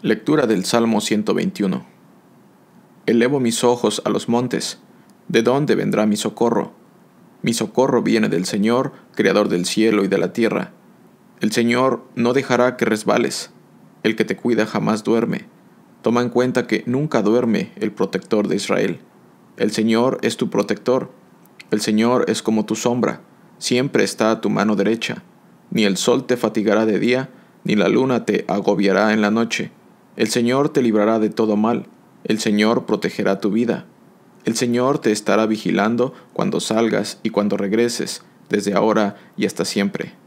Lectura del Salmo 121 Elevo mis ojos a los montes. ¿De dónde vendrá mi socorro? Mi socorro viene del Señor, Creador del cielo y de la tierra. El Señor no dejará que resbales. El que te cuida jamás duerme. Toma en cuenta que nunca duerme el protector de Israel. El Señor es tu protector. El Señor es como tu sombra. Siempre está a tu mano derecha. Ni el sol te fatigará de día, ni la luna te agobiará en la noche. El Señor te librará de todo mal, el Señor protegerá tu vida. El Señor te estará vigilando cuando salgas y cuando regreses, desde ahora y hasta siempre.